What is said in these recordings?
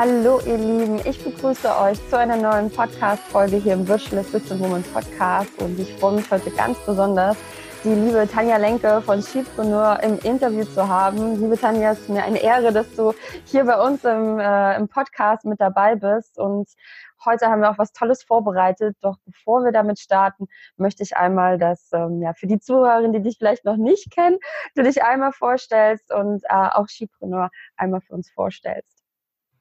Hallo ihr Lieben, ich begrüße euch zu einer neuen Podcast-Folge hier im Virtual Assistant Woman Podcast und ich freue mich heute ganz besonders, die liebe Tanja Lenke von Chipreneur im Interview zu haben. Liebe Tanja, es ist mir eine Ehre, dass du hier bei uns im, äh, im Podcast mit dabei bist und heute haben wir auch was Tolles vorbereitet. Doch bevor wir damit starten, möchte ich einmal, dass ähm, ja für die Zuhörerinnen, die dich vielleicht noch nicht kennen, du dich einmal vorstellst und äh, auch Chipreneur einmal für uns vorstellst.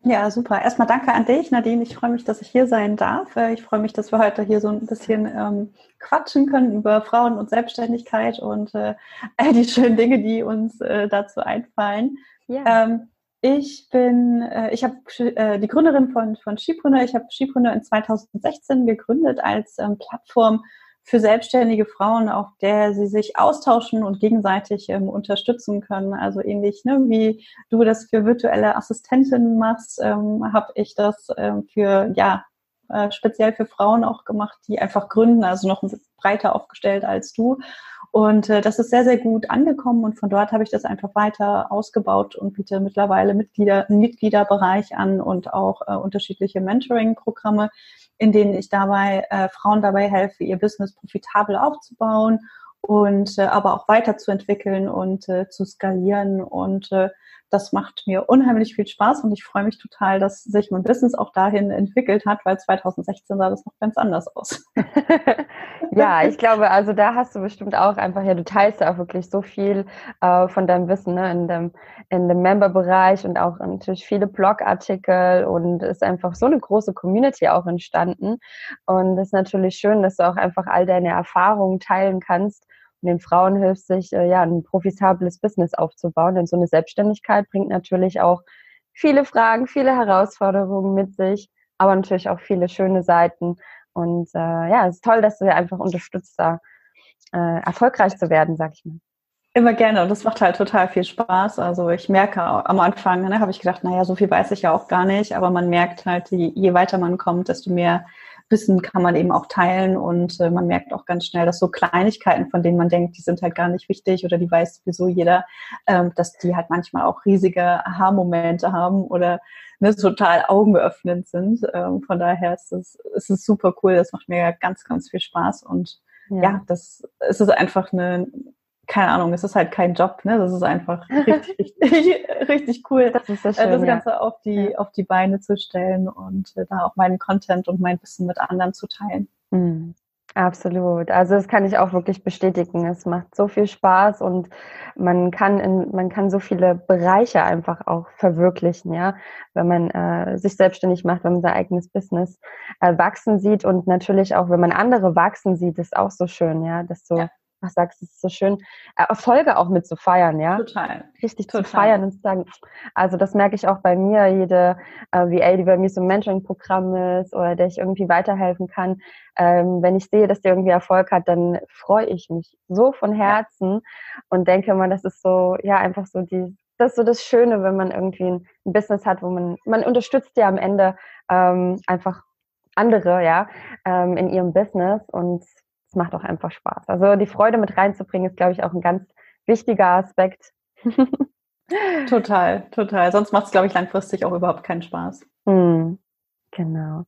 Ja, super. Erstmal danke an dich, Nadine. Ich freue mich, dass ich hier sein darf. Äh, ich freue mich, dass wir heute hier so ein bisschen ähm, quatschen können über Frauen und Selbstständigkeit und äh, all die schönen Dinge, die uns äh, dazu einfallen. Ja. Ähm, ich bin, äh, ich habe äh, die Gründerin von, von Skipreneur. Ich habe Skipreneur in 2016 gegründet als ähm, Plattform für selbstständige Frauen, auf der sie sich austauschen und gegenseitig ähm, unterstützen können. Also ähnlich ne, wie du das für virtuelle Assistentinnen machst, ähm, habe ich das ähm, für ja äh, speziell für Frauen auch gemacht, die einfach gründen, also noch breiter aufgestellt als du. Und äh, das ist sehr, sehr gut angekommen und von dort habe ich das einfach weiter ausgebaut und biete mittlerweile Mitglieder, einen Mitgliederbereich an und auch äh, unterschiedliche Mentoring-Programme, in denen ich dabei äh, Frauen dabei helfe, ihr Business profitabel aufzubauen und äh, aber auch weiterzuentwickeln und äh, zu skalieren. Und äh, das macht mir unheimlich viel Spaß und ich freue mich total, dass sich mein Business auch dahin entwickelt hat, weil 2016 sah das noch ganz anders aus. ja, ich glaube, also da hast du bestimmt auch einfach, ja, du teilst ja auch wirklich so viel äh, von deinem Wissen ne, in dem, in dem Member-Bereich und auch natürlich viele Blogartikel und ist einfach so eine große Community auch entstanden. Und es ist natürlich schön, dass du auch einfach all deine Erfahrungen teilen kannst und den Frauen hilft, sich äh, ja ein profitables Business aufzubauen. Denn so eine Selbstständigkeit bringt natürlich auch viele Fragen, viele Herausforderungen mit sich, aber natürlich auch viele schöne Seiten. Und äh, ja, es ist toll, dass du dir einfach unterstützt, da äh, erfolgreich zu werden, sag ich mal. Immer gerne und das macht halt total viel Spaß. Also ich merke am Anfang, ne, habe ich gedacht, naja, so viel weiß ich ja auch gar nicht, aber man merkt halt, je, je weiter man kommt, desto mehr Wissen kann man eben auch teilen und äh, man merkt auch ganz schnell, dass so Kleinigkeiten, von denen man denkt, die sind halt gar nicht wichtig oder die weiß sowieso jeder, ähm, dass die halt manchmal auch riesige Aha-Momente haben oder ne, total augenöffnend sind. Ähm, von daher ist es, ist es super cool. Das macht mir ganz, ganz viel Spaß und ja, ja das es ist einfach eine keine Ahnung, es ist halt kein Job, ne? Das ist einfach richtig, richtig, richtig cool, das, ist so schön, das Ganze ja. auf die, auf die Beine zu stellen und äh, da auch meinen Content und mein Wissen mit anderen zu teilen. Mhm. Absolut. Also das kann ich auch wirklich bestätigen. Es macht so viel Spaß und man kann in, man kann so viele Bereiche einfach auch verwirklichen, ja, wenn man äh, sich selbstständig macht, wenn man sein eigenes Business äh, wachsen sieht und natürlich auch, wenn man andere wachsen sieht, ist auch so schön, ja, dass so ja was sagst, es ist so schön, äh, Erfolge auch mit zu feiern, ja? Total. Richtig Total. zu feiern und zu sagen, also das merke ich auch bei mir, jede äh, VA, die bei mir so ein Mentoring-Programm ist oder der ich irgendwie weiterhelfen kann, ähm, wenn ich sehe, dass der irgendwie Erfolg hat, dann freue ich mich so von Herzen ja. und denke mal, das ist so, ja, einfach so die, das ist so das Schöne, wenn man irgendwie ein, ein Business hat, wo man, man unterstützt ja am Ende ähm, einfach andere, ja, ähm, in ihrem Business und es macht auch einfach Spaß. Also die Freude mit reinzubringen, ist, glaube ich, auch ein ganz wichtiger Aspekt. total, total. Sonst macht es, glaube ich, langfristig auch überhaupt keinen Spaß. Mm, genau.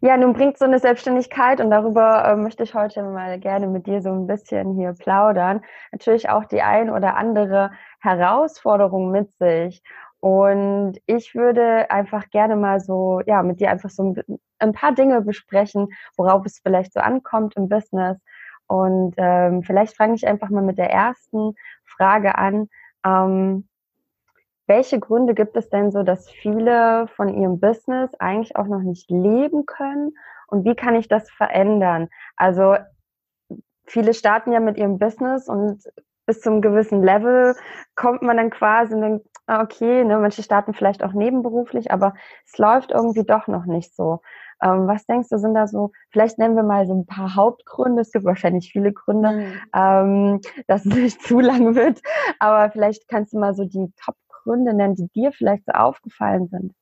Ja, nun bringt so eine Selbstständigkeit und darüber äh, möchte ich heute mal gerne mit dir so ein bisschen hier plaudern. Natürlich auch die ein oder andere Herausforderung mit sich. Und ich würde einfach gerne mal so, ja, mit dir einfach so ein, paar Dinge besprechen, worauf es vielleicht so ankommt im Business. Und ähm, vielleicht fange ich einfach mal mit der ersten Frage an. Ähm, welche Gründe gibt es denn so, dass viele von ihrem Business eigentlich auch noch nicht leben können? Und wie kann ich das verändern? Also viele starten ja mit ihrem Business und bis zum gewissen Level kommt man dann quasi und denkt, ah, okay, ne, manche starten vielleicht auch nebenberuflich, aber es läuft irgendwie doch noch nicht so. Ähm, was denkst du, sind da so, vielleicht nennen wir mal so ein paar Hauptgründe, es gibt wahrscheinlich viele Gründe, mhm. ähm, dass es nicht zu lang wird, aber vielleicht kannst du mal so die Top-Gründe nennen, die dir vielleicht so aufgefallen sind.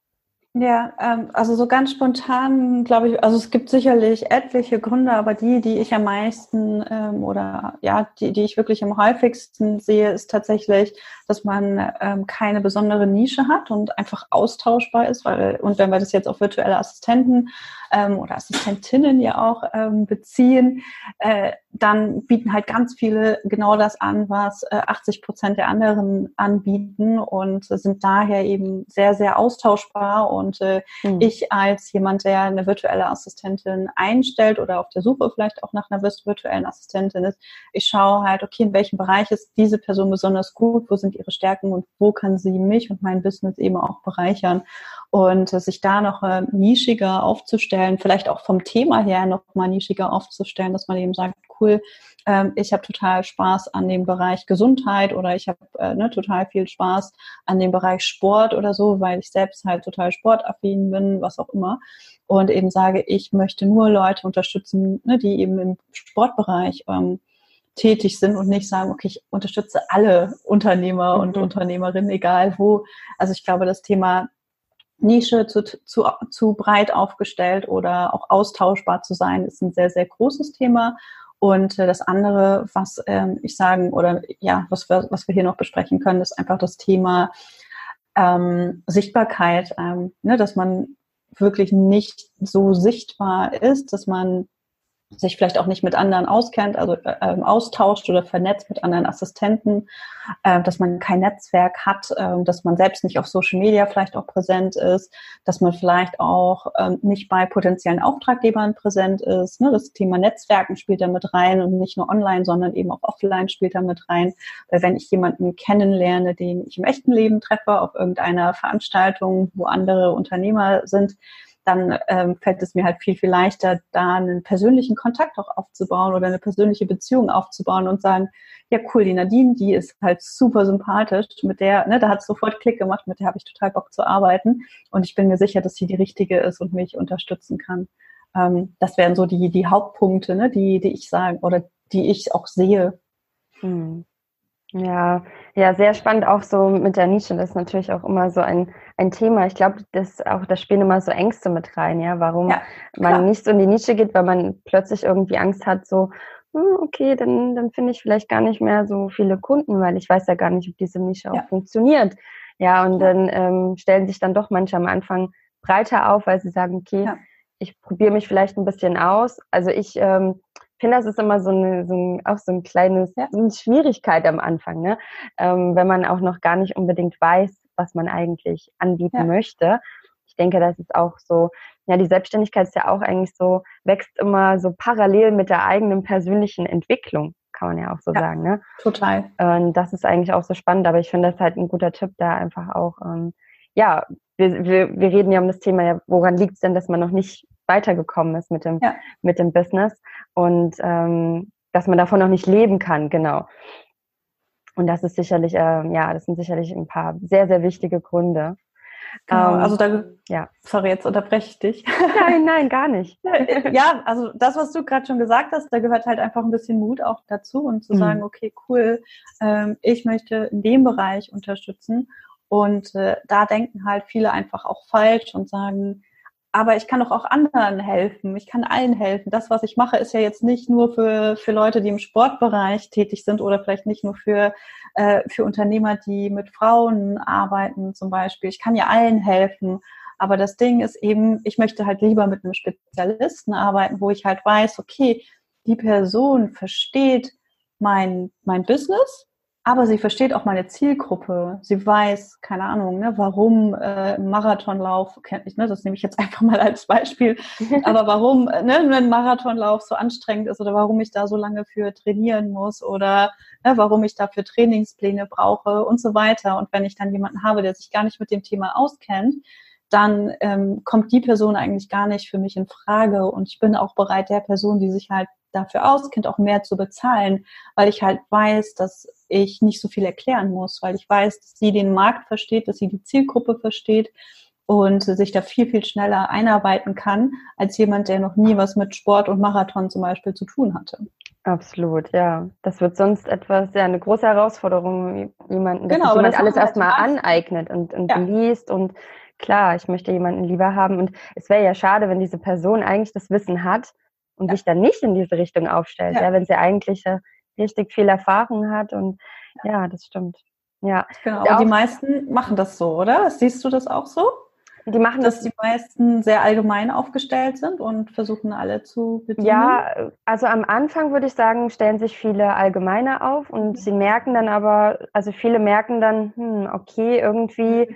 Ja, ähm, also so ganz spontan glaube ich, also es gibt sicherlich etliche Gründe, aber die, die ich am meisten ähm, oder ja, die, die ich wirklich am häufigsten sehe, ist tatsächlich, dass man ähm, keine besondere Nische hat und einfach austauschbar ist, weil, und wenn wir das jetzt auf virtuelle Assistenten ähm, oder Assistentinnen ja auch ähm, beziehen, äh, dann bieten halt ganz viele genau das an, was äh, 80 Prozent der anderen anbieten und sind daher eben sehr, sehr austauschbar. Und äh, mhm. ich als jemand, der eine virtuelle Assistentin einstellt oder auf der Suche vielleicht auch nach einer virtuellen Assistentin ist, ich schaue halt, okay, in welchem Bereich ist diese Person besonders gut, wo sind ihre Stärken und wo kann sie mich und mein Business eben auch bereichern. Und äh, sich da noch äh, nischiger aufzustellen, vielleicht auch vom Thema her noch mal nischiger aufzustellen, dass man eben sagt, cool, ähm, ich habe total Spaß an dem Bereich Gesundheit oder ich habe äh, ne, total viel Spaß an dem Bereich Sport oder so, weil ich selbst halt total sportaffin bin, was auch immer. Und eben sage, ich möchte nur Leute unterstützen, ne, die eben im Sportbereich ähm, tätig sind und nicht sagen, okay, ich unterstütze alle Unternehmer mhm. und Unternehmerinnen, egal wo. Also ich glaube, das Thema Nische zu, zu, zu breit aufgestellt oder auch austauschbar zu sein, ist ein sehr, sehr großes Thema. Und äh, das andere, was ähm, ich sagen oder ja, was wir, was wir hier noch besprechen können, ist einfach das Thema ähm, Sichtbarkeit, ähm, ne, dass man wirklich nicht so sichtbar ist, dass man sich vielleicht auch nicht mit anderen auskennt, also äh, ähm, austauscht oder vernetzt mit anderen Assistenten, äh, dass man kein Netzwerk hat, äh, dass man selbst nicht auf Social Media vielleicht auch präsent ist, dass man vielleicht auch ähm, nicht bei potenziellen Auftraggebern präsent ist. Ne? Das Thema Netzwerken spielt da mit rein und nicht nur online, sondern eben auch offline spielt da mit rein. Weil wenn ich jemanden kennenlerne, den ich im echten Leben treffe, auf irgendeiner Veranstaltung, wo andere Unternehmer sind, dann ähm, fällt es mir halt viel, viel leichter, da einen persönlichen Kontakt auch aufzubauen oder eine persönliche Beziehung aufzubauen und sagen, ja cool, die Nadine, die ist halt super sympathisch, mit der, ne, da hat sofort Klick gemacht, mit der habe ich total Bock zu arbeiten und ich bin mir sicher, dass sie die richtige ist und mich unterstützen kann. Ähm, das wären so die, die Hauptpunkte, ne, die, die ich sagen oder die ich auch sehe. Hm. Ja, ja, sehr spannend auch so mit der Nische. Das ist natürlich auch immer so ein, ein Thema. Ich glaube, das auch, da spielen immer so Ängste mit rein, ja, warum ja, man nicht so in die Nische geht, weil man plötzlich irgendwie Angst hat, so, hm, okay, dann, dann finde ich vielleicht gar nicht mehr so viele Kunden, weil ich weiß ja gar nicht, ob diese Nische ja. auch funktioniert. Ja, und ja. dann ähm, stellen sich dann doch manche am Anfang breiter auf, weil sie sagen, okay, ich probiere mich vielleicht ein bisschen aus. Also ich ähm, finde, das ist immer so, eine, so ein, auch so ein kleines, ja. so eine Schwierigkeit am Anfang, ne? Ähm, wenn man auch noch gar nicht unbedingt weiß, was man eigentlich anbieten ja. möchte. Ich denke, das ist auch so, ja, die Selbstständigkeit ist ja auch eigentlich so, wächst immer so parallel mit der eigenen persönlichen Entwicklung, kann man ja auch so ja, sagen, ne? Total. Und das ist eigentlich auch so spannend, aber ich finde das halt ein guter Tipp, da einfach auch, ähm, ja, wir, wir, wir reden ja um das Thema, ja, woran liegt es denn, dass man noch nicht weitergekommen ist mit dem, ja. mit dem Business und ähm, dass man davon noch nicht leben kann, genau. Und das ist sicherlich, äh, ja, das sind sicherlich ein paar sehr, sehr wichtige Gründe. Genau, ähm, also da, ja. sorry, jetzt unterbreche ich dich. Nein, nein, gar nicht. ja, also das, was du gerade schon gesagt hast, da gehört halt einfach ein bisschen Mut auch dazu und zu mhm. sagen, okay, cool, ähm, ich möchte in dem Bereich unterstützen. Und äh, da denken halt viele einfach auch falsch und sagen, aber ich kann doch auch anderen helfen. Ich kann allen helfen. Das, was ich mache, ist ja jetzt nicht nur für, für Leute, die im Sportbereich tätig sind oder vielleicht nicht nur für, äh, für Unternehmer, die mit Frauen arbeiten zum Beispiel. Ich kann ja allen helfen. Aber das Ding ist eben, ich möchte halt lieber mit einem Spezialisten arbeiten, wo ich halt weiß, okay, die Person versteht mein, mein Business, aber sie versteht auch meine Zielgruppe. Sie weiß, keine Ahnung, ne, warum äh, Marathonlauf, ich, ne, das nehme ich jetzt einfach mal als Beispiel, aber warum ne, ein Marathonlauf so anstrengend ist oder warum ich da so lange für trainieren muss oder ne, warum ich dafür Trainingspläne brauche und so weiter. Und wenn ich dann jemanden habe, der sich gar nicht mit dem Thema auskennt, dann ähm, kommt die Person eigentlich gar nicht für mich in Frage. Und ich bin auch bereit, der Person, die sich halt dafür auskennt, auch mehr zu bezahlen, weil ich halt weiß, dass ich nicht so viel erklären muss, weil ich weiß, dass sie den Markt versteht, dass sie die Zielgruppe versteht und sich da viel, viel schneller einarbeiten kann, als jemand, der noch nie was mit Sport und Marathon zum Beispiel zu tun hatte. Absolut, ja. Das wird sonst etwas, ja, eine große Herausforderung, jemanden, dass genau, jemand alles halt erstmal aneignet und, und ja. liest und klar, ich möchte jemanden lieber haben und es wäre ja schade, wenn diese Person eigentlich das Wissen hat und ja. sich dann nicht in diese Richtung aufstellt, ja. ja wenn sie eigentlich richtig viel Erfahrung hat und ja, das stimmt. Ja. Genau. Aber die meisten machen das so, oder? Siehst du das auch so? Die machen dass das, die meisten sehr allgemein aufgestellt sind und versuchen alle zu bedienen. Ja, also am Anfang würde ich sagen, stellen sich viele allgemeiner auf und sie merken dann aber, also viele merken dann, hm, okay, irgendwie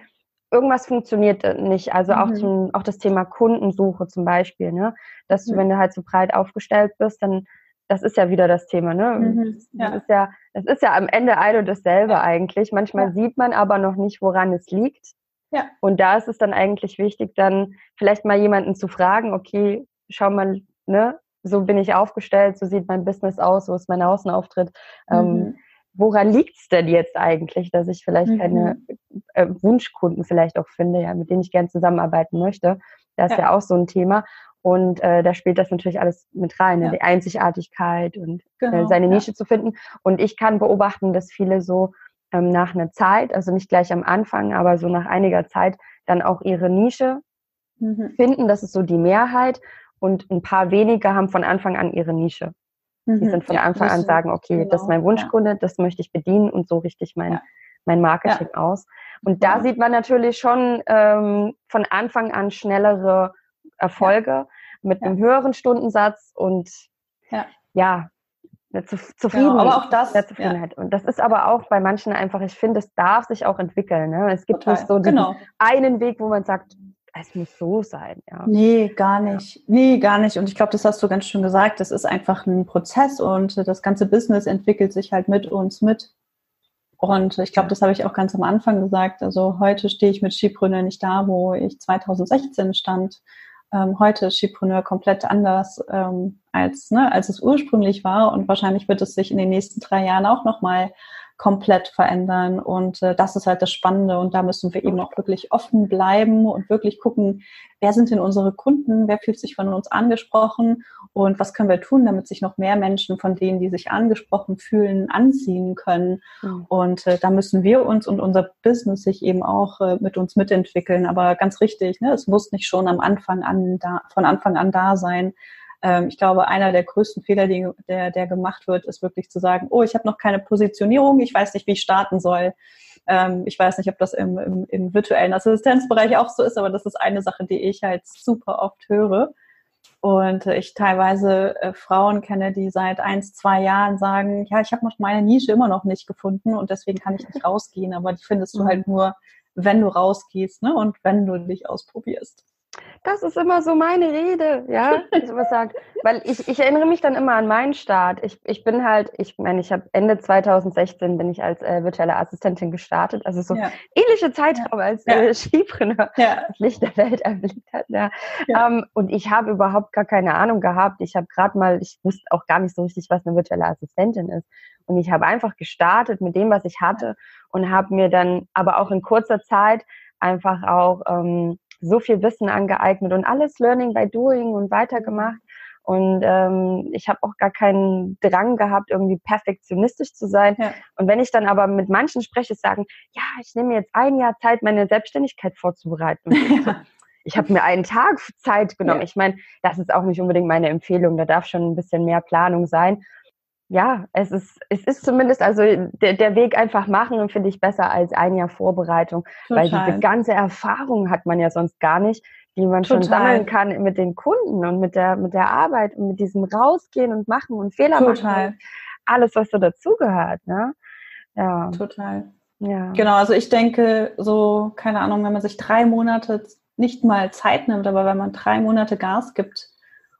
irgendwas funktioniert nicht. Also auch, mhm. zum, auch das Thema Kundensuche zum Beispiel, ne? Dass du, mhm. wenn du halt so breit aufgestellt bist, dann das ist ja wieder das Thema, ne? Mhm, ja. Das ist ja, das ist ja am Ende ein und dasselbe ja. eigentlich. Manchmal ja. sieht man aber noch nicht, woran es liegt. Ja. Und da ist es dann eigentlich wichtig, dann vielleicht mal jemanden zu fragen, okay, schau mal, ne, so bin ich aufgestellt, so sieht mein Business aus, so ist mein Außenauftritt. Ähm, mhm. Ähm, woran liegt es denn jetzt eigentlich, dass ich vielleicht mhm. keine äh, Wunschkunden vielleicht auch finde, ja, mit denen ich gern zusammenarbeiten möchte? Das ist ja auch so ein Thema. Und äh, da spielt das natürlich alles mit rein, ne? ja. die Einzigartigkeit und äh, genau, äh, seine Nische ja. zu finden. Und ich kann beobachten, dass viele so ähm, nach einer Zeit, also nicht gleich am Anfang, aber so nach einiger Zeit dann auch ihre Nische mhm. finden. Das ist so die Mehrheit. Und ein paar wenige haben von Anfang an ihre Nische. Mhm. Die sind von ja, Anfang an sagen, okay, genau, das ist mein Wunschkunde, das möchte ich bedienen und so richte ich mein, mein Marketing aus. Und da sieht man natürlich schon ähm, von Anfang an schnellere Erfolge ja. mit ja. einem höheren Stundensatz und ja, ja eine Zufriedenheit. Genau, aber auch das. Zufriedenheit. Und das ist aber auch bei manchen einfach, ich finde, es darf sich auch entwickeln. Ne? Es gibt Total. nicht so genau. einen Weg, wo man sagt, es muss so sein. Ja. Nee, gar nicht. Ja. Nee, gar nicht. Und ich glaube, das hast du ganz schön gesagt. Das ist einfach ein Prozess und das ganze Business entwickelt sich halt mit uns mit. Und ich glaube, das habe ich auch ganz am Anfang gesagt. Also heute stehe ich mit Skipreneur nicht da, wo ich 2016 stand ähm, heute ist Skipreneur komplett anders ähm, als, ne, als es ursprünglich war. Und wahrscheinlich wird es sich in den nächsten drei Jahren auch nochmal komplett verändern. Und äh, das ist halt das Spannende. Und da müssen wir eben auch wirklich offen bleiben und wirklich gucken, wer sind denn unsere Kunden, wer fühlt sich von uns angesprochen und was können wir tun, damit sich noch mehr Menschen von denen, die sich angesprochen fühlen, anziehen können. Mhm. Und äh, da müssen wir uns und unser Business sich eben auch äh, mit uns mitentwickeln. Aber ganz richtig, ne, es muss nicht schon am Anfang an da, von Anfang an da sein ähm, ich glaube, einer der größten Fehler, die, der, der gemacht wird, ist wirklich zu sagen, oh, ich habe noch keine Positionierung, ich weiß nicht, wie ich starten soll. Ähm, ich weiß nicht, ob das im, im, im virtuellen Assistenzbereich auch so ist, aber das ist eine Sache, die ich halt super oft höre. Und ich teilweise äh, Frauen kenne, die seit eins, zwei Jahren sagen, ja, ich habe noch meine Nische immer noch nicht gefunden und deswegen kann ich nicht rausgehen. Aber die findest du halt mhm. nur, wenn du rausgehst ne? und wenn du dich ausprobierst das ist immer so meine Rede, ja, ich immer sage, weil ich, ich erinnere mich dann immer an meinen Start. Ich, ich bin halt, ich meine, ich habe Ende 2016 bin ich als äh, virtuelle Assistentin gestartet, also so ja. ähnliche Zeitraum ja. als äh, Skipreneur ja. das Licht der Welt erblickt hat. Ja. ja. Um, ähm, und ich habe überhaupt gar keine Ahnung gehabt. Ich habe gerade mal, ich wusste auch gar nicht so richtig, was eine virtuelle Assistentin ist. Und ich habe einfach gestartet mit dem, was ich hatte und habe mir dann aber auch in kurzer Zeit einfach auch ähm, so viel Wissen angeeignet und alles Learning by Doing und weitergemacht. Und ähm, ich habe auch gar keinen Drang gehabt, irgendwie perfektionistisch zu sein. Ja. Und wenn ich dann aber mit manchen spreche, sagen, ja, ich nehme jetzt ein Jahr Zeit, meine Selbstständigkeit vorzubereiten. ich habe mir einen Tag Zeit genommen. Ja. Ich meine, das ist auch nicht unbedingt meine Empfehlung. Da darf schon ein bisschen mehr Planung sein ja, es ist, es ist zumindest, also der, der Weg einfach machen, finde ich besser als ein Jahr Vorbereitung, Total. weil diese ganze Erfahrung hat man ja sonst gar nicht, die man Total. schon sammeln kann mit den Kunden und mit der, mit der Arbeit und mit diesem Rausgehen und Machen und Fehler Total. machen. Alles, was so dazugehört, ne? Ja. Total. Ja. Genau, also ich denke, so, keine Ahnung, wenn man sich drei Monate nicht mal Zeit nimmt, aber wenn man drei Monate Gas gibt,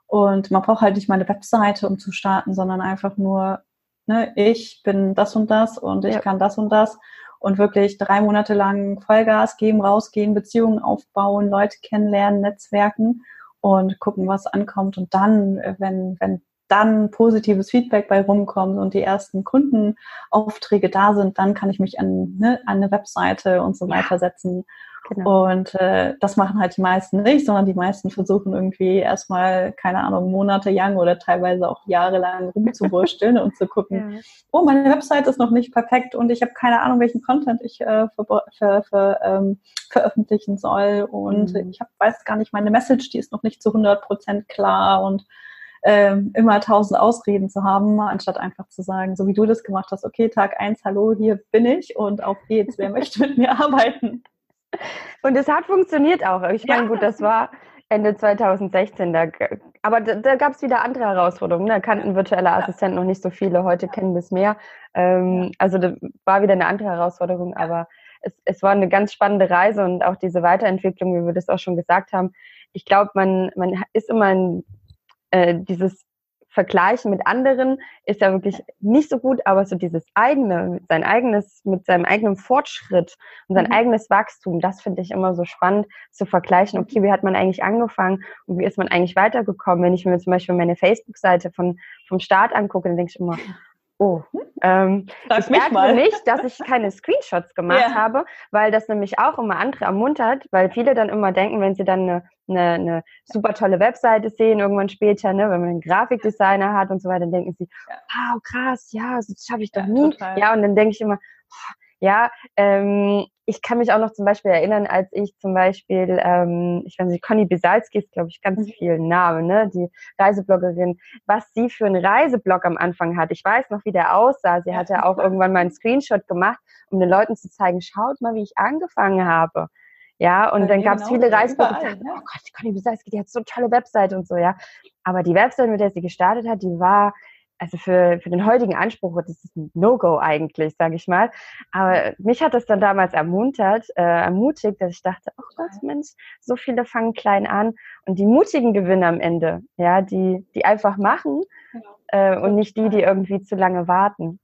und man braucht halt nicht mal eine Webseite, um zu starten, sondern einfach nur, ne, ich bin das und das und ich ja. kann das und das. Und wirklich drei Monate lang Vollgas geben, rausgehen, Beziehungen aufbauen, Leute kennenlernen, Netzwerken und gucken, was ankommt. Und dann, wenn, wenn dann positives Feedback bei rumkommt und die ersten Kundenaufträge da sind, dann kann ich mich an, ne, an eine Webseite und so weiter setzen Genau. Und äh, das machen halt die meisten nicht, sondern die meisten versuchen irgendwie erstmal, keine Ahnung, Monate lang oder teilweise auch jahrelang rumzuwursteln und zu gucken, ja. oh, meine Website ist noch nicht perfekt und ich habe keine Ahnung, welchen Content ich äh, ver ver ver ähm, veröffentlichen soll und mhm. ich hab, weiß gar nicht, meine Message, die ist noch nicht zu 100 Prozent klar und ähm, immer tausend Ausreden zu haben, anstatt einfach zu sagen, so wie du das gemacht hast, okay, Tag eins, hallo, hier bin ich und auf geht's, wer möchte mit mir arbeiten? Und es hat funktioniert auch. Ich meine, ja. gut, das war Ende 2016. Da, aber da, da gab es wieder andere Herausforderungen. Da kannten virtuelle Assistenten noch nicht so viele. Heute kennen wir es mehr. Ähm, also da war wieder eine andere Herausforderung. Aber es, es war eine ganz spannende Reise und auch diese Weiterentwicklung, wie wir das auch schon gesagt haben. Ich glaube, man, man ist immer in äh, dieses vergleichen mit anderen ist ja wirklich nicht so gut, aber so dieses eigene, sein eigenes, mit seinem eigenen Fortschritt und sein mhm. eigenes Wachstum, das finde ich immer so spannend zu vergleichen. Okay, wie hat man eigentlich angefangen und wie ist man eigentlich weitergekommen? Wenn ich mir zum Beispiel meine Facebook-Seite von, vom Start angucke, dann denke ich immer, Oh, ähm, ich merke mal. nicht, dass ich keine Screenshots gemacht ja. habe, weil das nämlich auch immer andere ermuntert, weil viele dann immer denken, wenn sie dann eine, eine, eine super tolle Webseite sehen, irgendwann später, ne, wenn man einen Grafikdesigner hat und so weiter, dann denken sie, wow, krass, ja, das schaffe ich doch ja, nie. Total. Ja, und dann denke ich immer, oh, ja, ähm, ich kann mich auch noch zum Beispiel erinnern, als ich zum Beispiel, ähm, ich weiß nicht, Conny Bisalski ist, glaube ich, ganz mhm. viel Name, ne? Die Reisebloggerin, was sie für einen Reiseblog am Anfang hat. Ich weiß noch, wie der aussah. Sie hat ja auch irgendwann mal einen Screenshot gemacht, um den Leuten zu zeigen, schaut mal, wie ich angefangen habe. Ja, und dann gab es viele Reiseblogger, die sagten, oh Gott, Conny Bisalski, die hat so eine tolle Webseite und so, ja. Aber die Webseite, mit der sie gestartet hat, die war also für, für den heutigen Anspruch, das ist ein No-Go eigentlich, sage ich mal. Aber mich hat das dann damals ermuntert, äh, ermutigt, dass ich dachte, ach oh Gott, Mensch, so viele fangen klein an und die mutigen gewinnen am Ende, ja, die, die einfach machen äh, und nicht die, die irgendwie zu lange warten.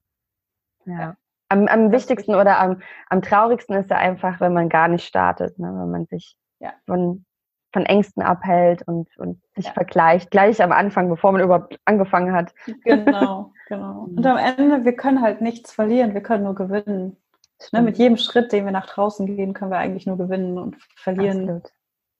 Ja. Am, am wichtigsten oder am, am traurigsten ist ja einfach, wenn man gar nicht startet, ne? wenn man sich ja. von von Ängsten abhält und, und sich ja. vergleicht, gleich am Anfang, bevor man überhaupt angefangen hat. Genau, genau. Und am Ende, wir können halt nichts verlieren, wir können nur gewinnen. Ne, mit jedem Schritt, den wir nach draußen gehen, können wir eigentlich nur gewinnen und verlieren. Absolut.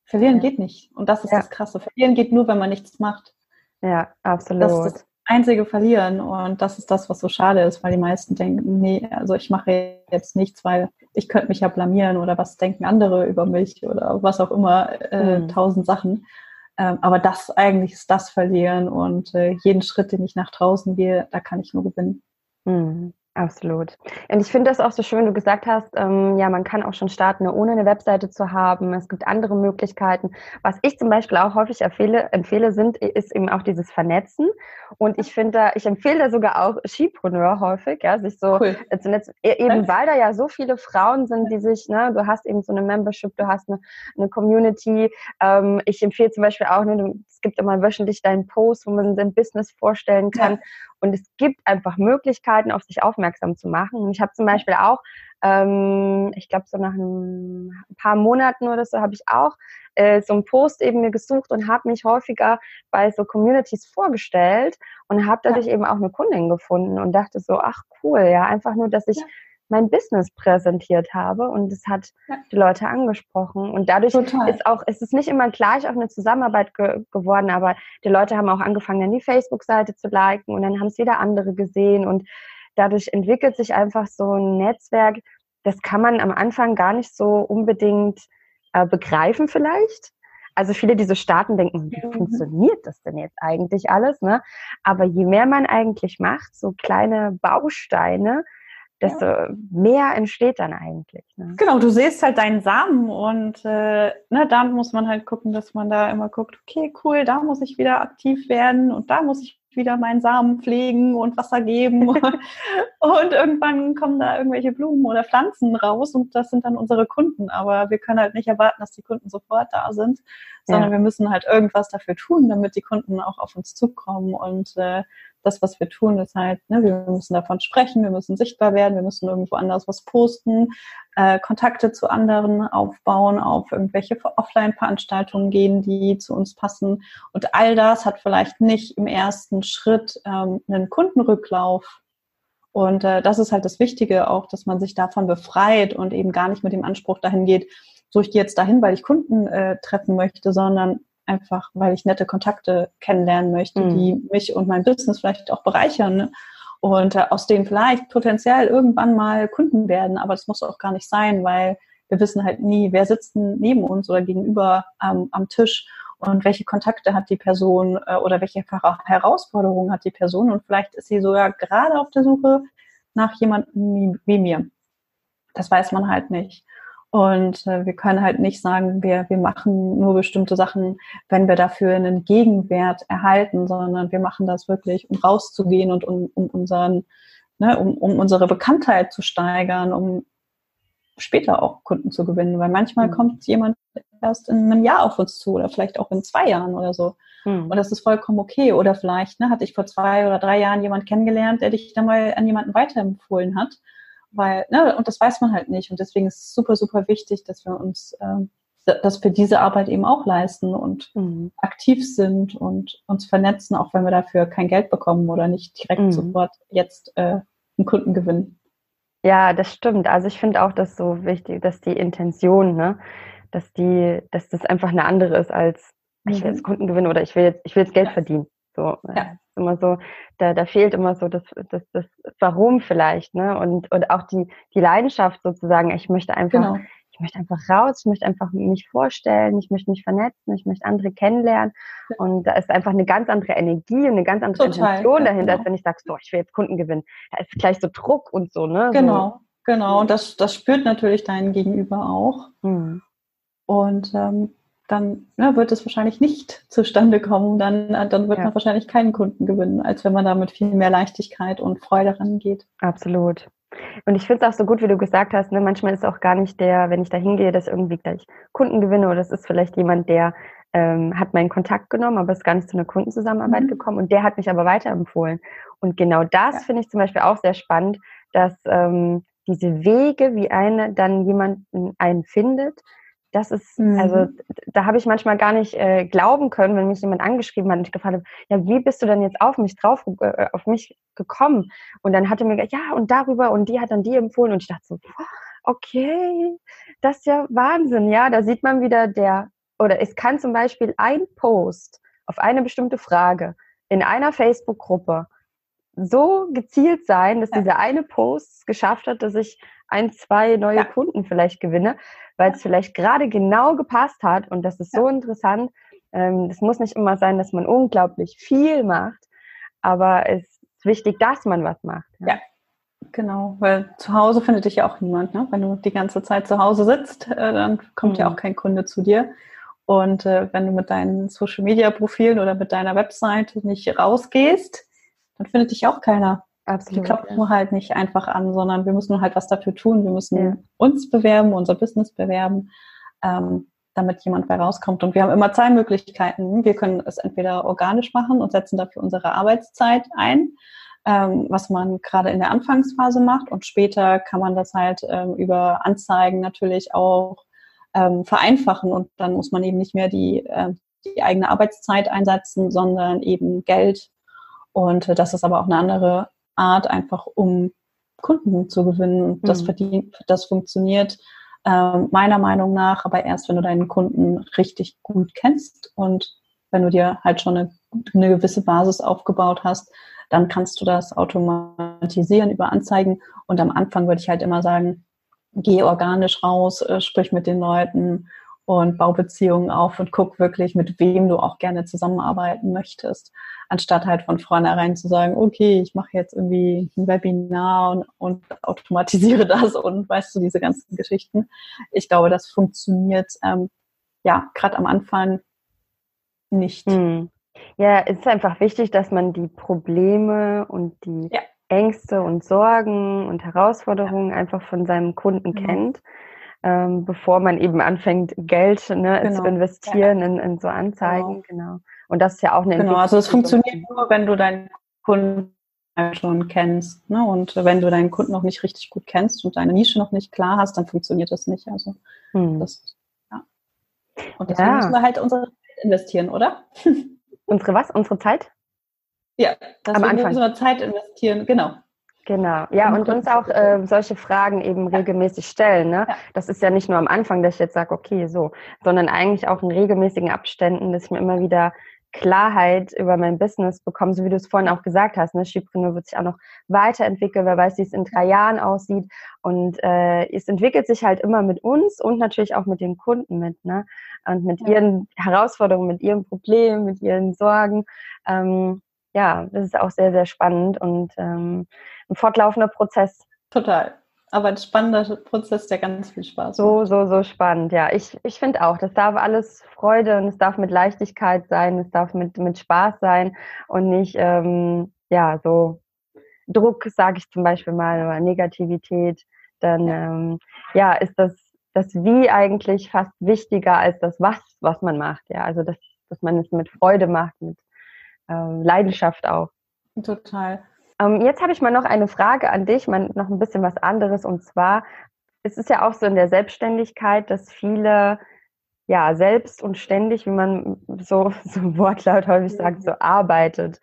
Verlieren ja. geht nicht. Und das ist ja. das Krasse. Verlieren geht nur, wenn man nichts macht. Ja, absolut. Das ist das einzige Verlieren. Und das ist das, was so schade ist, weil die meisten denken, nee, also ich mache jetzt nichts, weil ich könnte mich ja blamieren oder was denken andere über mich oder was auch immer, äh, mhm. tausend Sachen. Ähm, aber das eigentlich ist das Verlieren und äh, jeden Schritt, den ich nach draußen gehe, da kann ich nur gewinnen. Mhm. Absolut. Und ich finde das auch so schön, du gesagt hast, ähm, ja, man kann auch schon starten, ohne eine Webseite zu haben. Es gibt andere Möglichkeiten. Was ich zum Beispiel auch häufig empfehle, empfehle sind, ist eben auch dieses Vernetzen. Und ich finde da, ich empfehle da sogar auch Skipreneur häufig, ja, sich so cool. zu netzen. E, eben weil da ja so viele Frauen sind, die sich, ne, du hast eben so eine Membership, du hast eine, eine Community. Ähm, ich empfehle zum Beispiel auch, ne, es gibt immer wöchentlich deinen Post, wo man sein Business vorstellen kann. Ja. Und es gibt einfach Möglichkeiten, auf sich aufmerksam zu machen. Und ich habe zum Beispiel auch, ähm, ich glaube, so nach ein paar Monaten oder so, habe ich auch äh, so einen Post eben mir gesucht und habe mich häufiger bei so Communities vorgestellt und habe dadurch ja. eben auch eine Kundin gefunden und dachte so, ach cool, ja, einfach nur, dass ich ja mein Business präsentiert habe und es hat ja. die Leute angesprochen. Und dadurch Total. ist auch, ist es nicht immer gleich auch eine Zusammenarbeit ge geworden, aber die Leute haben auch angefangen, dann die Facebook-Seite zu liken und dann haben es wieder andere gesehen und dadurch entwickelt sich einfach so ein Netzwerk, das kann man am Anfang gar nicht so unbedingt äh, begreifen vielleicht. Also viele, die so starten, denken, wie mhm. funktioniert das denn jetzt eigentlich alles? Ne? Aber je mehr man eigentlich macht, so kleine Bausteine, desto mehr entsteht dann eigentlich. Ne? Genau, du siehst halt deinen Samen und äh, ne, dann muss man halt gucken, dass man da immer guckt, okay, cool, da muss ich wieder aktiv werden und da muss ich wieder meinen Samen pflegen und Wasser geben. und irgendwann kommen da irgendwelche Blumen oder Pflanzen raus und das sind dann unsere Kunden. Aber wir können halt nicht erwarten, dass die Kunden sofort da sind, sondern ja. wir müssen halt irgendwas dafür tun, damit die Kunden auch auf uns zukommen und äh, das, was wir tun, ist halt, ne, wir müssen davon sprechen, wir müssen sichtbar werden, wir müssen irgendwo anders was posten, äh, Kontakte zu anderen aufbauen, auf irgendwelche Offline-Veranstaltungen gehen, die zu uns passen. Und all das hat vielleicht nicht im ersten Schritt ähm, einen Kundenrücklauf. Und äh, das ist halt das Wichtige auch, dass man sich davon befreit und eben gar nicht mit dem Anspruch dahin geht, so ich gehe jetzt dahin, weil ich Kunden äh, treffen möchte, sondern einfach, weil ich nette Kontakte kennenlernen möchte, mhm. die mich und mein Business vielleicht auch bereichern. Ne? Und äh, aus denen vielleicht potenziell irgendwann mal Kunden werden, aber das muss auch gar nicht sein, weil wir wissen halt nie, wer sitzt neben uns oder gegenüber ähm, am Tisch. und welche Kontakte hat die Person äh, oder welche Herausforderungen hat die Person und vielleicht ist sie sogar gerade auf der Suche nach jemandem wie mir. Das weiß man halt nicht. Und äh, wir können halt nicht sagen, wir, wir machen nur bestimmte Sachen, wenn wir dafür einen Gegenwert erhalten, sondern wir machen das wirklich, um rauszugehen und um, um unseren, ne, um, um unsere Bekanntheit zu steigern, um später auch Kunden zu gewinnen. Weil manchmal mhm. kommt jemand erst in einem Jahr auf uns zu oder vielleicht auch in zwei Jahren oder so. Mhm. Und das ist vollkommen okay. Oder vielleicht ne, hatte ich vor zwei oder drei Jahren jemand kennengelernt, der dich dann mal an jemanden weiterempfohlen hat weil, ne, und das weiß man halt nicht. Und deswegen ist es super, super wichtig, dass wir uns, äh, dass wir diese Arbeit eben auch leisten und mhm. aktiv sind und uns vernetzen, auch wenn wir dafür kein Geld bekommen oder nicht direkt mhm. sofort jetzt äh, einen Kunden gewinnen. Ja, das stimmt. Also ich finde auch das so wichtig, dass die Intention, ne, dass die, dass das einfach eine andere ist als ich will jetzt mhm. Kunden gewinnen oder ich will jetzt, ich will jetzt Geld ja. verdienen. So, äh, ja. Immer so, da, da fehlt immer so das, das, das Warum vielleicht, ne? Und, und auch die, die Leidenschaft sozusagen, ich möchte einfach, genau. ich möchte einfach raus, ich möchte einfach mich vorstellen, ich möchte mich vernetzen, ich möchte andere kennenlernen. Und da ist einfach eine ganz andere Energie und eine ganz andere Total, Intention dahinter, genau. als wenn ich sage, so, ich will jetzt Kunden gewinnen. Da ist gleich so Druck und so, ne? Genau, so. genau. Und das, das spürt natürlich dein Gegenüber auch. Mhm. Und ähm, dann ne, wird es wahrscheinlich nicht zustande kommen. Dann, äh, dann wird ja. man wahrscheinlich keinen Kunden gewinnen, als wenn man da mit viel mehr Leichtigkeit und Freude rangeht. Absolut. Und ich finde es auch so gut, wie du gesagt hast, ne, manchmal ist auch gar nicht der, wenn ich da hingehe, dass irgendwie gleich Kunden gewinne oder es ist vielleicht jemand, der ähm, hat meinen Kontakt genommen, aber ist gar nicht zu einer Kundenzusammenarbeit mhm. gekommen und der hat mich aber weiterempfohlen. Und genau das ja. finde ich zum Beispiel auch sehr spannend, dass ähm, diese Wege, wie eine dann jemanden einen findet, das ist, also, mhm. also da habe ich manchmal gar nicht äh, glauben können, wenn mich jemand angeschrieben hat und ich gefragt habe, ja, wie bist du denn jetzt auf mich drauf, äh, auf mich gekommen? Und dann hatte mir gesagt, ja, und darüber und die hat dann die empfohlen und ich dachte so, okay, das ist ja Wahnsinn, ja, da sieht man wieder der, oder es kann zum Beispiel ein Post auf eine bestimmte Frage in einer Facebook-Gruppe so gezielt sein, dass ja. dieser eine Post geschafft hat, dass ich ein, zwei neue ja. Kunden vielleicht gewinne, weil es vielleicht gerade genau gepasst hat. Und das ist so interessant. Ähm, es muss nicht immer sein, dass man unglaublich viel macht, aber es ist wichtig, dass man was macht. Ja. ja. Genau, weil zu Hause findet dich ja auch niemand. Ne? Wenn du die ganze Zeit zu Hause sitzt, äh, dann kommt mhm. ja auch kein Kunde zu dir. Und äh, wenn du mit deinen Social Media Profilen oder mit deiner Webseite nicht rausgehst, dann findet dich auch keiner. Absolut. Die klopfen ja. halt nicht einfach an, sondern wir müssen halt was dafür tun. Wir müssen ja. uns bewerben, unser Business bewerben, ähm, damit jemand bei rauskommt. Und wir haben immer zwei Möglichkeiten. Wir können es entweder organisch machen und setzen dafür unsere Arbeitszeit ein, ähm, was man gerade in der Anfangsphase macht. Und später kann man das halt ähm, über Anzeigen natürlich auch ähm, vereinfachen. Und dann muss man eben nicht mehr die, äh, die eigene Arbeitszeit einsetzen, sondern eben Geld. Und äh, das ist aber auch eine andere Art, einfach um Kunden zu gewinnen. Und das mhm. verdient, das funktioniert äh, meiner Meinung nach, aber erst, wenn du deinen Kunden richtig gut kennst und wenn du dir halt schon eine, eine gewisse Basis aufgebaut hast, dann kannst du das automatisieren über Anzeigen. Und am Anfang würde ich halt immer sagen, geh organisch raus, äh, sprich mit den Leuten und bau Beziehungen auf und guck wirklich, mit wem du auch gerne zusammenarbeiten möchtest anstatt halt von vornherein zu sagen, okay, ich mache jetzt irgendwie ein Webinar und, und automatisiere das und weißt du, diese ganzen Geschichten. Ich glaube, das funktioniert ähm, ja gerade am Anfang nicht. Hm. Ja, es ist einfach wichtig, dass man die Probleme und die ja. Ängste und Sorgen und Herausforderungen ja. einfach von seinem Kunden mhm. kennt. Ähm, bevor man eben anfängt, Geld ne, genau. zu investieren ja. in, in, so Anzeigen. Genau. genau. Und das ist ja auch eine Genau, also es funktioniert nur, wenn du deinen Kunden schon kennst. Ne? Und wenn du deinen Kunden noch nicht richtig gut kennst und deine Nische noch nicht klar hast, dann funktioniert das nicht. Also hm. das, ja. Und deswegen ja. müssen wir halt unsere Zeit investieren, oder? Unsere was? Unsere Zeit? Ja, am Anfang. müssen wir Zeit investieren, genau. Genau, ja, und uns auch äh, solche Fragen eben regelmäßig stellen. Ne? Ja. Das ist ja nicht nur am Anfang, dass ich jetzt sage, okay, so, sondern eigentlich auch in regelmäßigen Abständen, dass ich mir immer wieder Klarheit über mein Business bekommen, so wie du es vorhin auch gesagt hast. Ne? Skipreneur wird sich auch noch weiterentwickeln, wer weiß, wie es in drei Jahren aussieht. Und äh, es entwickelt sich halt immer mit uns und natürlich auch mit den Kunden mit, ne? Und mit ja. ihren Herausforderungen, mit ihren Problemen, mit ihren Sorgen. Ähm, ja, das ist auch sehr, sehr spannend und ähm, ein fortlaufender Prozess. Total aber ein spannender Prozess, der ganz viel Spaß macht. So, so, so spannend, ja. Ich, ich finde auch, das darf alles Freude und es darf mit Leichtigkeit sein, es darf mit, mit Spaß sein und nicht, ähm, ja, so Druck, sage ich zum Beispiel mal, oder Negativität. Dann, ähm, ja, ist das, das Wie eigentlich fast wichtiger als das Was, was man macht, ja. Also, dass, dass man es mit Freude macht, mit ähm, Leidenschaft auch. Total. Ähm, jetzt habe ich mal noch eine Frage an dich, mal noch ein bisschen was anderes. Und zwar, es ist ja auch so in der Selbstständigkeit, dass viele ja selbst und ständig, wie man so, so Wortlaut häufig sagt, so arbeitet.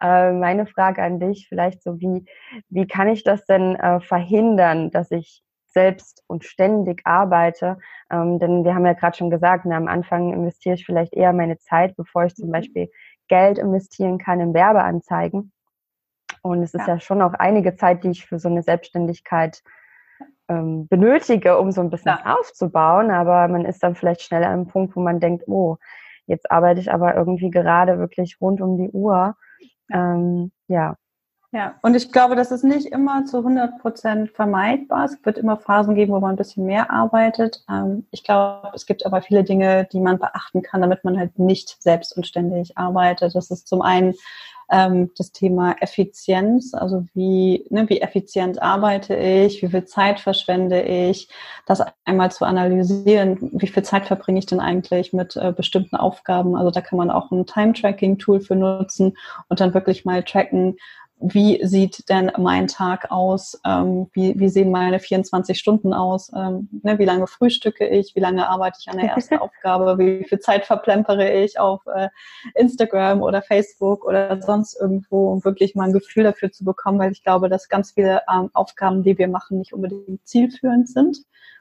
Äh, meine Frage an dich vielleicht so, wie, wie kann ich das denn äh, verhindern, dass ich selbst und ständig arbeite. Ähm, denn wir haben ja gerade schon gesagt, na, am Anfang investiere ich vielleicht eher meine Zeit, bevor ich zum mhm. Beispiel Geld investieren kann in Werbeanzeigen. Und es ist ja. ja schon auch einige Zeit, die ich für so eine Selbstständigkeit ähm, benötige, um so ein bisschen ja. aufzubauen. Aber man ist dann vielleicht schnell an einem Punkt, wo man denkt, oh, jetzt arbeite ich aber irgendwie gerade wirklich rund um die Uhr. Ähm, ja. Ja, und ich glaube, das ist nicht immer zu 100 Prozent vermeidbar. Es wird immer Phasen geben, wo man ein bisschen mehr arbeitet. Ähm, ich glaube, es gibt aber viele Dinge, die man beachten kann, damit man halt nicht selbst und ständig arbeitet. Das ist zum einen ähm, das Thema Effizienz, also wie, ne, wie effizient arbeite ich, wie viel Zeit verschwende ich, das einmal zu analysieren, wie viel Zeit verbringe ich denn eigentlich mit äh, bestimmten Aufgaben. Also da kann man auch ein Time-Tracking-Tool für nutzen und dann wirklich mal tracken, wie sieht denn mein Tag aus? Ähm, wie, wie sehen meine 24 Stunden aus? Ähm, ne, wie lange frühstücke ich? Wie lange arbeite ich an der ersten Aufgabe? Wie viel Zeit verplempere ich auf äh, Instagram oder Facebook oder sonst irgendwo, um wirklich mal ein Gefühl dafür zu bekommen, weil ich glaube, dass ganz viele ähm, Aufgaben, die wir machen, nicht unbedingt zielführend sind.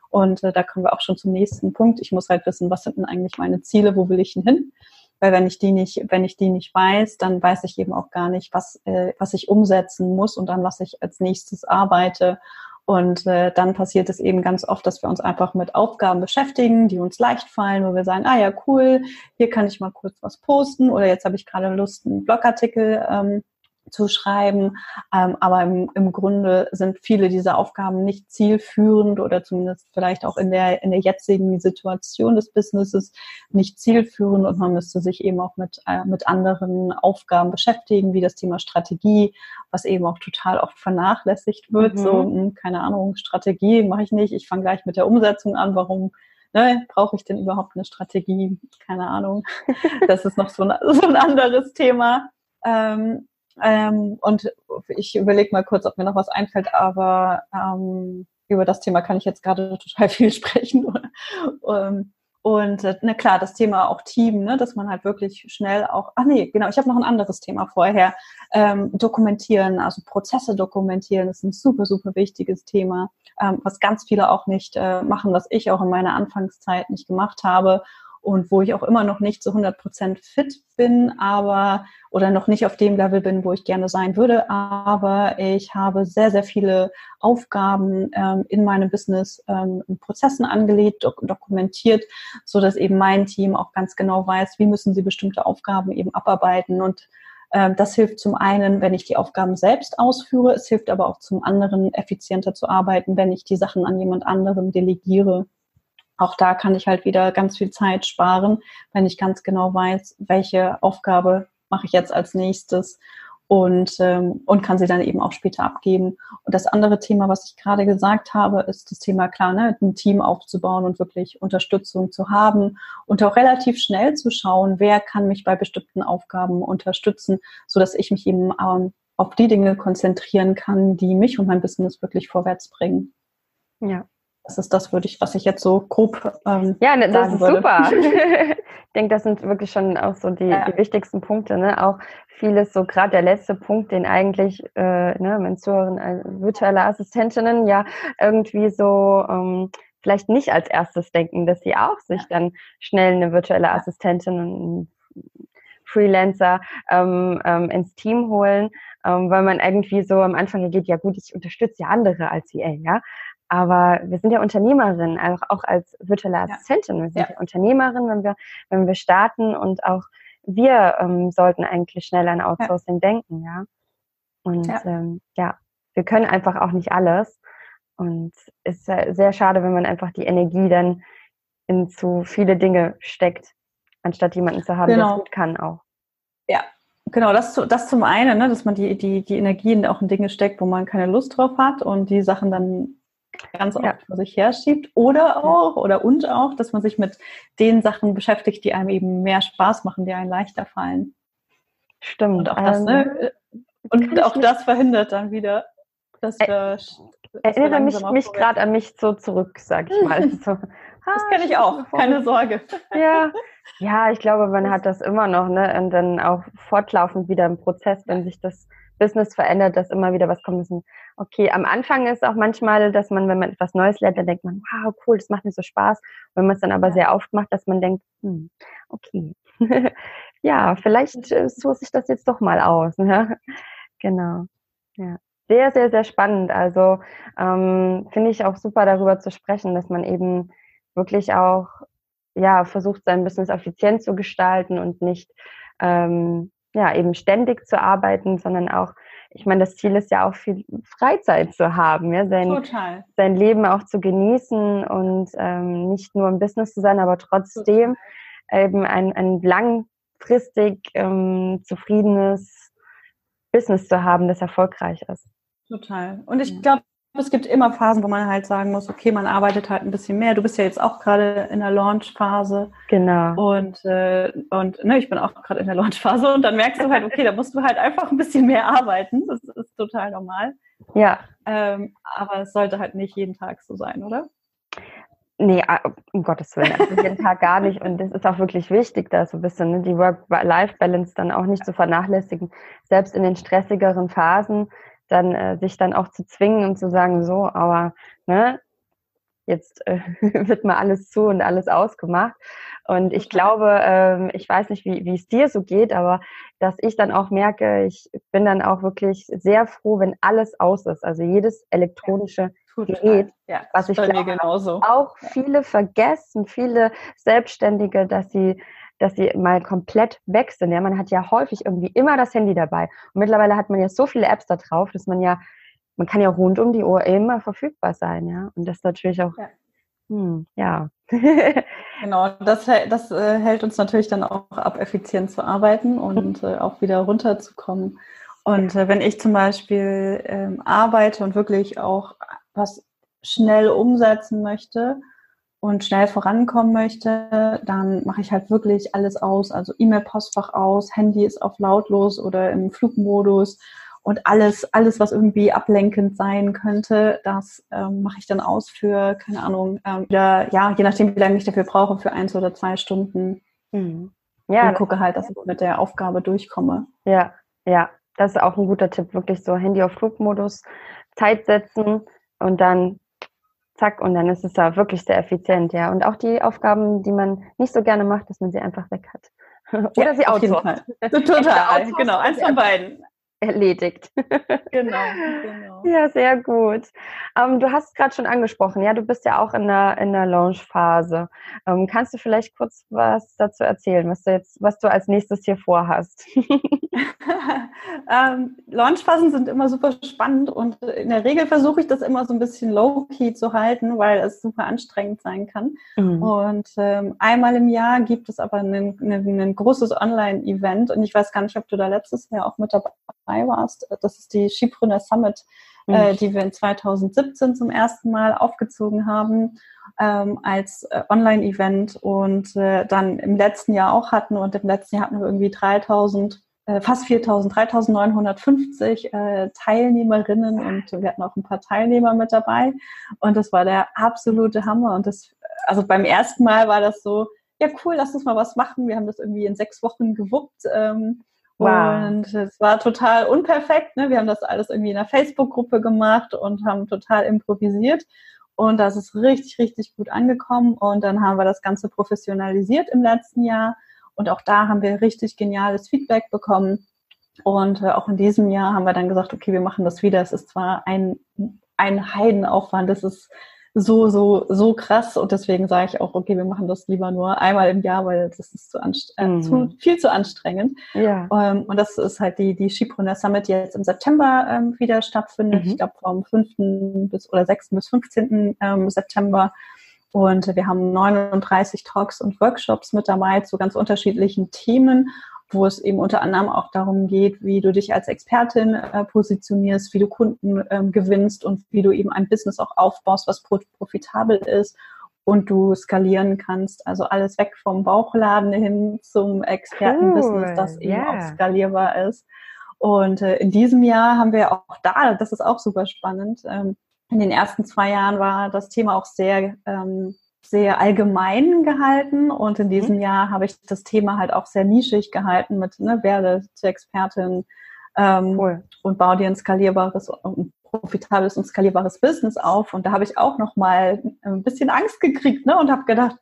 Und äh, da kommen wir auch schon zum nächsten Punkt. Ich muss halt wissen, was sind denn eigentlich meine Ziele? Wo will ich denn hin? Weil wenn ich die nicht, wenn ich die nicht weiß, dann weiß ich eben auch gar nicht, was, äh, was ich umsetzen muss und dann was ich als nächstes arbeite. Und äh, dann passiert es eben ganz oft, dass wir uns einfach mit Aufgaben beschäftigen, die uns leicht fallen, wo wir sagen, ah ja, cool, hier kann ich mal kurz was posten oder jetzt habe ich gerade Lust, einen Blogartikel ähm, zu schreiben. Ähm, aber im, im Grunde sind viele dieser Aufgaben nicht zielführend oder zumindest vielleicht auch in der, in der jetzigen Situation des Businesses nicht zielführend und man müsste sich eben auch mit, äh, mit anderen Aufgaben beschäftigen, wie das Thema Strategie, was eben auch total oft vernachlässigt wird. Mhm. So, mh, hm, keine Ahnung, Strategie mache ich nicht, ich fange gleich mit der Umsetzung an, warum Ne, brauche ich denn überhaupt eine Strategie? Keine Ahnung. Das ist noch so ein, so ein anderes Thema. Ähm, ähm, und ich überlege mal kurz, ob mir noch was einfällt, aber ähm, über das Thema kann ich jetzt gerade total viel sprechen. Ähm, und äh, na klar, das Thema auch Team, ne, dass man halt wirklich schnell auch, ach nee, genau, ich habe noch ein anderes Thema vorher. Ähm, dokumentieren, also Prozesse dokumentieren, ist ein super, super wichtiges Thema, ähm, was ganz viele auch nicht äh, machen, was ich auch in meiner Anfangszeit nicht gemacht habe und wo ich auch immer noch nicht zu 100 Prozent fit bin, aber oder noch nicht auf dem Level bin, wo ich gerne sein würde. Aber ich habe sehr, sehr viele Aufgaben ähm, in meinem Business ähm, Prozessen angelegt, dok dokumentiert, so dass eben mein Team auch ganz genau weiß, wie müssen sie bestimmte Aufgaben eben abarbeiten und ähm, das hilft zum einen, wenn ich die Aufgaben selbst ausführe. Es hilft aber auch zum anderen, effizienter zu arbeiten, wenn ich die Sachen an jemand anderen delegiere auch da kann ich halt wieder ganz viel Zeit sparen, wenn ich ganz genau weiß, welche Aufgabe mache ich jetzt als nächstes und, ähm, und kann sie dann eben auch später abgeben. Und das andere Thema, was ich gerade gesagt habe, ist das Thema, klar, ne, ein Team aufzubauen und wirklich Unterstützung zu haben und auch relativ schnell zu schauen, wer kann mich bei bestimmten Aufgaben unterstützen, so dass ich mich eben ähm, auf die Dinge konzentrieren kann, die mich und mein Business wirklich vorwärts bringen. Ja, das ist das, würde ich, was ich jetzt so grob ähm, Ja, ne, das ist würde. super. ich denke, das sind wirklich schon auch so die, ja. die wichtigsten Punkte. Ne? Auch vieles, so gerade der letzte Punkt, den eigentlich äh, ne, Mentoren, äh, virtuelle Assistentinnen ja irgendwie so ähm, vielleicht nicht als erstes denken, dass sie auch sich dann schnell eine virtuelle Assistentin Freelancer ähm, ähm, ins Team holen, ähm, weil man irgendwie so am Anfang geht, ja gut, ich unterstütze ja andere als VA, ja. Aber wir sind ja Unternehmerin, auch, auch als virtuelle Assistentin. Ja. Wir sind ja. ja Unternehmerin, wenn wir, wenn wir starten und auch wir ähm, sollten eigentlich schnell an Outsourcing ja. denken, ja. Und ja. Ähm, ja, wir können einfach auch nicht alles. Und es ist sehr schade, wenn man einfach die Energie dann in zu viele Dinge steckt, anstatt jemanden zu haben, genau. der es gut kann auch. Ja, genau, das, das zum einen, ne, dass man die, die, die Energien auch in Dinge steckt, wo man keine Lust drauf hat und die Sachen dann ganz oft ja. vor sich herschiebt. Oder auch, oder und auch, dass man sich mit den Sachen beschäftigt, die einem eben mehr Spaß machen, die einem leichter fallen. Stimmt. Und auch das, ne, ähm, und auch das verhindert dann wieder, dass wir. Erinnere mich, mich gerade an mich so zurück, sag ich mal. So, das kenne ich auch, keine Sorge. Ja, ja, ich glaube, man hat das immer noch, ne? Und dann auch fortlaufend wieder im Prozess, wenn sich das Business verändert, dass immer wieder was kommt. Okay, am Anfang ist auch manchmal, dass man, wenn man etwas Neues lernt, dann denkt man, wow, cool, das macht mir so Spaß. Wenn man es dann aber sehr oft macht, dass man denkt, hm, okay, ja, vielleicht äh, suche ich das jetzt doch mal aus. Ne? Genau. Ja. Sehr, sehr, sehr spannend. Also ähm, finde ich auch super darüber zu sprechen, dass man eben wirklich auch ja versucht, sein Business effizient zu gestalten und nicht ähm, ja, eben ständig zu arbeiten, sondern auch, ich meine, das Ziel ist ja auch viel Freizeit zu haben, ja, sein, sein Leben auch zu genießen und ähm, nicht nur im Business zu sein, aber trotzdem Total. eben ein, ein langfristig ähm, zufriedenes Business zu haben, das erfolgreich ist. Total. Und ich glaube, es gibt immer Phasen, wo man halt sagen muss, okay, man arbeitet halt ein bisschen mehr. Du bist ja jetzt auch gerade in der Launch-Phase. Genau. Und, äh, und ne, ich bin auch gerade in der Launch-Phase und dann merkst du halt, okay, da musst du halt einfach ein bisschen mehr arbeiten. Das ist total normal. Ja. Ähm, aber es sollte halt nicht jeden Tag so sein, oder? Nee, ah, um Gottes Willen, also jeden Tag gar nicht. Und es ist auch wirklich wichtig, da so ein bisschen ne, die Work-Life-Balance dann auch nicht zu vernachlässigen. Selbst in den stressigeren Phasen dann äh, sich dann auch zu zwingen und zu sagen, so, aber ne, jetzt äh, wird mal alles zu und alles ausgemacht. Und ich glaube, ähm, ich weiß nicht, wie, wie es dir so geht, aber dass ich dann auch merke, ich bin dann auch wirklich sehr froh, wenn alles aus ist. Also jedes elektronische ja, Gerät, ja, was ich glaube, auch viele vergessen, viele Selbstständige, dass sie dass sie mal komplett weg sind. Ja, man hat ja häufig irgendwie immer das Handy dabei. Und mittlerweile hat man ja so viele Apps da drauf, dass man ja, man kann ja rund um die Uhr immer verfügbar sein, ja. Und das natürlich auch, ja. Hm, ja. genau, das, das äh, hält uns natürlich dann auch ab, effizient zu arbeiten und äh, auch wieder runterzukommen. Und äh, wenn ich zum Beispiel ähm, arbeite und wirklich auch was schnell umsetzen möchte, und schnell vorankommen möchte, dann mache ich halt wirklich alles aus. Also E-Mail-Postfach aus, Handy ist auf lautlos oder im Flugmodus und alles, alles, was irgendwie ablenkend sein könnte, das ähm, mache ich dann aus für, keine Ahnung, ähm, wieder, ja, je nachdem, wie lange ich dafür brauche, für eins oder zwei Stunden. Mhm. Ja, und gucke halt, dass ich mit der Aufgabe durchkomme. Ja, ja, das ist auch ein guter Tipp, wirklich so Handy auf Flugmodus, Zeit setzen und dann zack, und dann ist es da wirklich sehr effizient, ja. Und auch die Aufgaben, die man nicht so gerne macht, dass man sie einfach weg hat. Oder ja, sie outsourced. Total, genau, eins von beiden erledigt. Genau, genau. Ja, sehr gut. Ähm, du hast gerade schon angesprochen, ja, du bist ja auch in der, in der Launch-Phase. Ähm, kannst du vielleicht kurz was dazu erzählen, was du jetzt, was du als nächstes hier vorhast? ähm, Launchphasen sind immer super spannend und in der Regel versuche ich das immer so ein bisschen low-key zu halten, weil es super anstrengend sein kann. Mhm. Und ähm, einmal im Jahr gibt es aber ein großes Online-Event und ich weiß gar nicht, ob du da letztes Jahr auch mit dabei warst. Das ist die Skipreneur Summit, mhm. äh, die wir in 2017 zum ersten Mal aufgezogen haben ähm, als äh, Online-Event und äh, dann im letzten Jahr auch hatten und im letzten Jahr hatten wir irgendwie 3000 äh, fast 4.000, 3.950 äh, Teilnehmerinnen und wir hatten auch ein paar Teilnehmer mit dabei und das war der absolute Hammer und das, also beim ersten Mal war das so, ja cool, lass uns mal was machen. Wir haben das irgendwie in sechs Wochen gewuppt ähm, Wow. Und es war total unperfekt. Ne? Wir haben das alles irgendwie in einer Facebook-Gruppe gemacht und haben total improvisiert. Und das ist richtig, richtig gut angekommen. Und dann haben wir das Ganze professionalisiert im letzten Jahr Und auch da haben wir richtig geniales Feedback bekommen. Und äh, auch in diesem Jahr haben wir dann gesagt, okay, wir machen das wieder. Es ist zwar ein, ein Heidenaufwand, es ist so, so, so krass und deswegen sage ich auch, okay, wir machen das lieber nur einmal im Jahr, weil das ist zu, äh, mhm. zu viel zu anstrengend. Ja. Ähm, und das ist halt die, die Skipreneur Summit, die jetzt im September ähm, wieder stattfindet. Mhm. Ich glaube vom 5. bis oder 6. bis 15. Ähm, September. Und wir haben 39 Talks und Workshops mit dabei zu ganz unterschiedlichen Themen wo es eben unter anderem auch darum geht, wie du dich als Expertin äh, positionierst, wie du Kunden ähm, gewinnst und wie du eben ein Business auch aufbaust, was profitabel ist und du skalieren kannst. Also alles weg vom Bauchladen hin zum Expertenbusiness, cool. das eben yeah. auch skalierbar ist. Und äh, in diesem Jahr haben wir auch da, das ist auch super spannend, ähm, in den ersten zwei Jahren war das Thema auch sehr ähm, sehr allgemein gehalten und in mhm. diesem mhm. Jahr habe ich das Thema halt auch sehr nischig gehalten mit ne, werde zur Expertin ähm, cool. und baue dir ein skalierbares und profitables und skalierbares Business auf und da habe ich auch noch mal ein bisschen Angst gekriegt ne, und habe gedacht,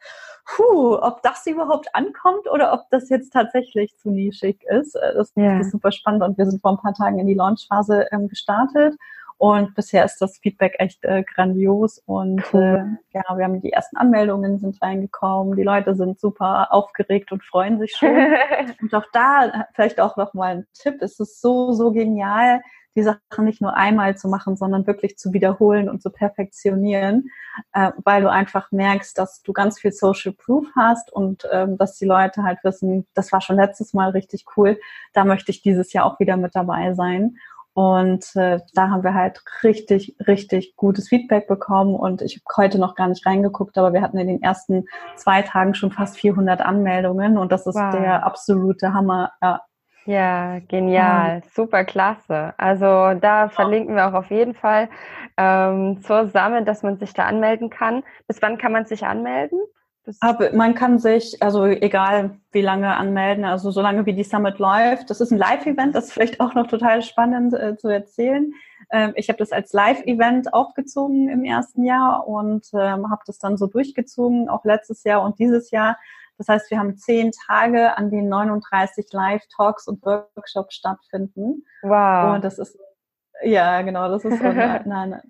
puh, ob das überhaupt ankommt oder ob das jetzt tatsächlich zu nischig ist. Äh, das, yeah. das ist super spannend und wir sind vor ein paar Tagen in die Launchphase ähm, gestartet und bisher ist das Feedback echt äh, grandios und cool. äh, ja, wir haben die ersten Anmeldungen sind reingekommen, die Leute sind super aufgeregt und freuen sich schon. und auch da vielleicht auch noch mal ein Tipp, es ist so, so genial, die Sachen nicht nur einmal zu machen, sondern wirklich zu wiederholen und zu perfektionieren, äh, weil du einfach merkst, dass du ganz viel Social Proof hast und ähm, dass die Leute halt wissen, das war schon letztes Mal richtig cool, da möchte ich dieses Jahr auch wieder mit dabei sein. Und äh, da haben wir halt richtig, richtig gutes Feedback bekommen. Und ich habe heute noch gar nicht reingeguckt, aber wir hatten in den ersten zwei Tagen schon fast 400 Anmeldungen. Und das ist wow. der absolute Hammer. Ja, ja genial. Ja. Super klasse. Also da verlinken wir auch auf jeden Fall ähm, zur Sammel, dass man sich da anmelden kann. Bis wann kann man sich anmelden? Aber man kann sich, also egal wie lange anmelden, also solange wie die Summit läuft. Das ist ein Live-Event, das ist vielleicht auch noch total spannend äh, zu erzählen. Ähm, ich habe das als Live-Event aufgezogen im ersten Jahr und ähm, habe das dann so durchgezogen, auch letztes Jahr und dieses Jahr. Das heißt, wir haben zehn Tage, an denen 39 Live-Talks und Workshops stattfinden. Wow. Und das ist ja, genau, das ist so eine, eine,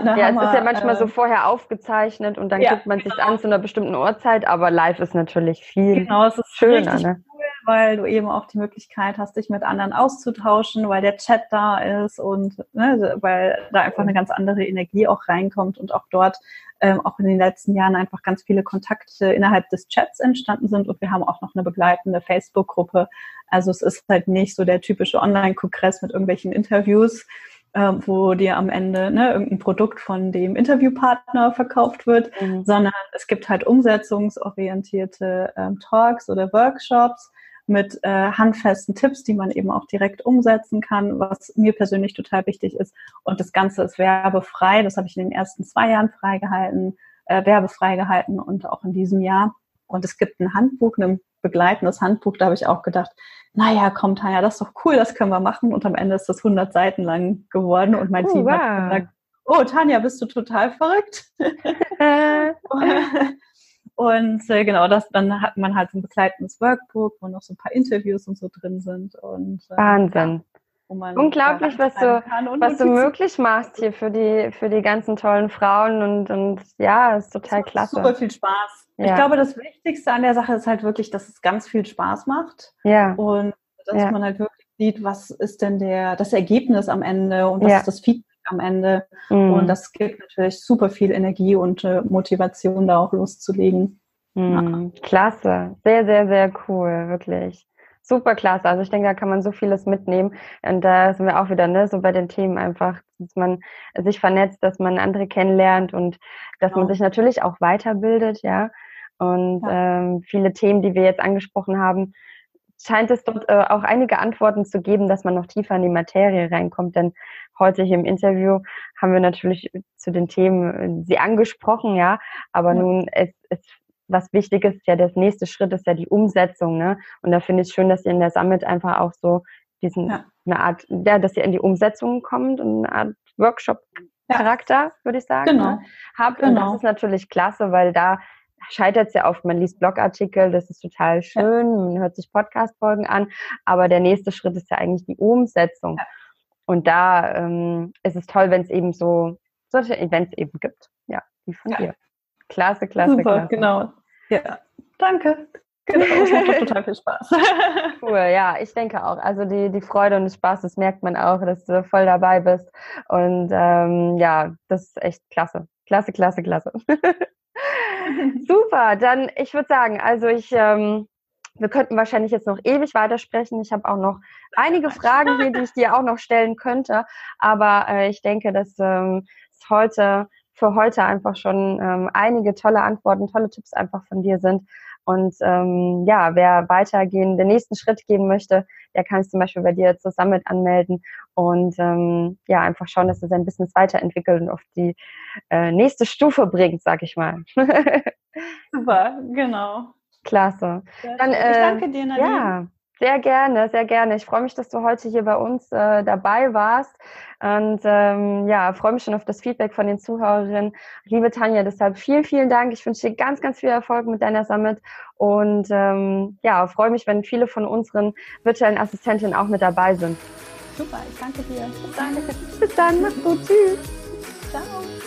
eine Ja, Hammer, es ist ja manchmal äh, so vorher aufgezeichnet und dann ja, guckt man genau. sich an zu einer bestimmten Uhrzeit, aber live ist natürlich viel genau, es ist schöner. Ne? Weil du eben auch die Möglichkeit hast, dich mit anderen auszutauschen, weil der Chat da ist und ne, weil da einfach eine ganz andere Energie auch reinkommt und auch dort ähm, auch in den letzten Jahren einfach ganz viele Kontakte innerhalb des Chats entstanden sind und wir haben auch noch eine begleitende Facebook-Gruppe. Also es ist halt nicht so der typische Online-Kongress mit irgendwelchen Interviews, ähm, wo dir am Ende ne, irgendein Produkt von dem Interviewpartner verkauft wird, mhm. sondern es gibt halt umsetzungsorientierte ähm, Talks oder Workshops mit äh, handfesten Tipps, die man eben auch direkt umsetzen kann, was mir persönlich total wichtig ist. Und das Ganze ist werbefrei. Das habe ich in den ersten zwei Jahren freigehalten, äh, werbefrei gehalten und auch in diesem Jahr. Und es gibt ein Handbuch, ein begleitendes Handbuch, da habe ich auch gedacht, naja, komm Tanja, das ist doch cool, das können wir machen. Und am Ende ist das 100 Seiten lang geworden und mein oh, Team wow. hat gesagt, oh Tanja, bist du total verrückt? und äh, genau, das, dann hat man halt so ein begleitendes Workbook, wo noch so ein paar Interviews und so drin sind. Und, äh, Wahnsinn. Unglaublich, was du, was du möglich machst hier für die, für die ganzen tollen Frauen und, und ja, ist total klasse. Super viel Spaß. Ja. Ich glaube, das Wichtigste an der Sache ist halt wirklich, dass es ganz viel Spaß macht. Ja. Und dass ja. man halt wirklich sieht, was ist denn der, das Ergebnis am Ende und was ja. ist das Feedback am Ende. Mhm. Und das gibt natürlich super viel Energie und äh, Motivation, da auch loszulegen. Mhm. Klasse. Sehr, sehr, sehr cool, wirklich. Super klasse. Also ich denke, da kann man so vieles mitnehmen. Und da sind wir auch wieder, ne, so bei den Themen einfach, dass man sich vernetzt, dass man andere kennenlernt und dass genau. man sich natürlich auch weiterbildet, ja. Und ja. ähm, viele Themen, die wir jetzt angesprochen haben, scheint es dort äh, auch einige Antworten zu geben, dass man noch tiefer in die Materie reinkommt. Denn heute hier im Interview haben wir natürlich zu den Themen äh, sie angesprochen, ja. Aber ja. nun, es, es was wichtig ist, ja, der nächste Schritt ist ja die Umsetzung, ne? Und da finde ich es schön, dass ihr in der Summit einfach auch so diesen, ja. eine Art, ja, dass ihr in die Umsetzung kommt und eine Art Workshop Charakter, ja. würde ich sagen, genau. ne? habt. Genau. Und das ist natürlich klasse, weil da scheitert es ja oft. Man liest Blogartikel, das ist total schön, man hört sich Podcast-Folgen an, aber der nächste Schritt ist ja eigentlich die Umsetzung. Ja. Und da ähm, ist es toll, wenn es eben so solche Events eben gibt. Ja, wie von ja. dir. Klasse, klasse, Super, klasse. genau. Ja, danke. Genau, es macht total viel Spaß. Cool, ja, ich denke auch. Also die, die Freude und der Spaß, das merkt man auch, dass du voll dabei bist. Und ähm, ja, das ist echt klasse. Klasse, klasse, klasse. Super, dann ich würde sagen, also ich, ähm, wir könnten wahrscheinlich jetzt noch ewig weitersprechen. Ich habe auch noch einige Fragen hier, die ich dir auch noch stellen könnte. Aber äh, ich denke, dass ähm, es heute für heute einfach schon ähm, einige tolle Antworten, tolle Tipps einfach von dir sind. Und ähm, ja, wer weitergehen, den nächsten Schritt gehen möchte, der kann sich zum Beispiel bei dir zur Summit anmelden und ähm, ja, einfach schauen, dass er sein Business weiterentwickelt und auf die äh, nächste Stufe bringt, sag ich mal. Super, genau. Klasse. Dann, äh, ich danke dir, Nadine. Ja, sehr gerne, sehr gerne. Ich freue mich, dass du heute hier bei uns äh, dabei warst und ähm, ja, freue mich schon auf das Feedback von den Zuhörerinnen. Liebe Tanja, deshalb vielen, vielen Dank. Ich wünsche dir ganz, ganz viel Erfolg mit deiner Summit und ähm, ja, freue mich, wenn viele von unseren virtuellen Assistentinnen auch mit dabei sind. Super, ich danke dir. Bis dann. Bis dann, mach's gut. Tschüss. Ciao.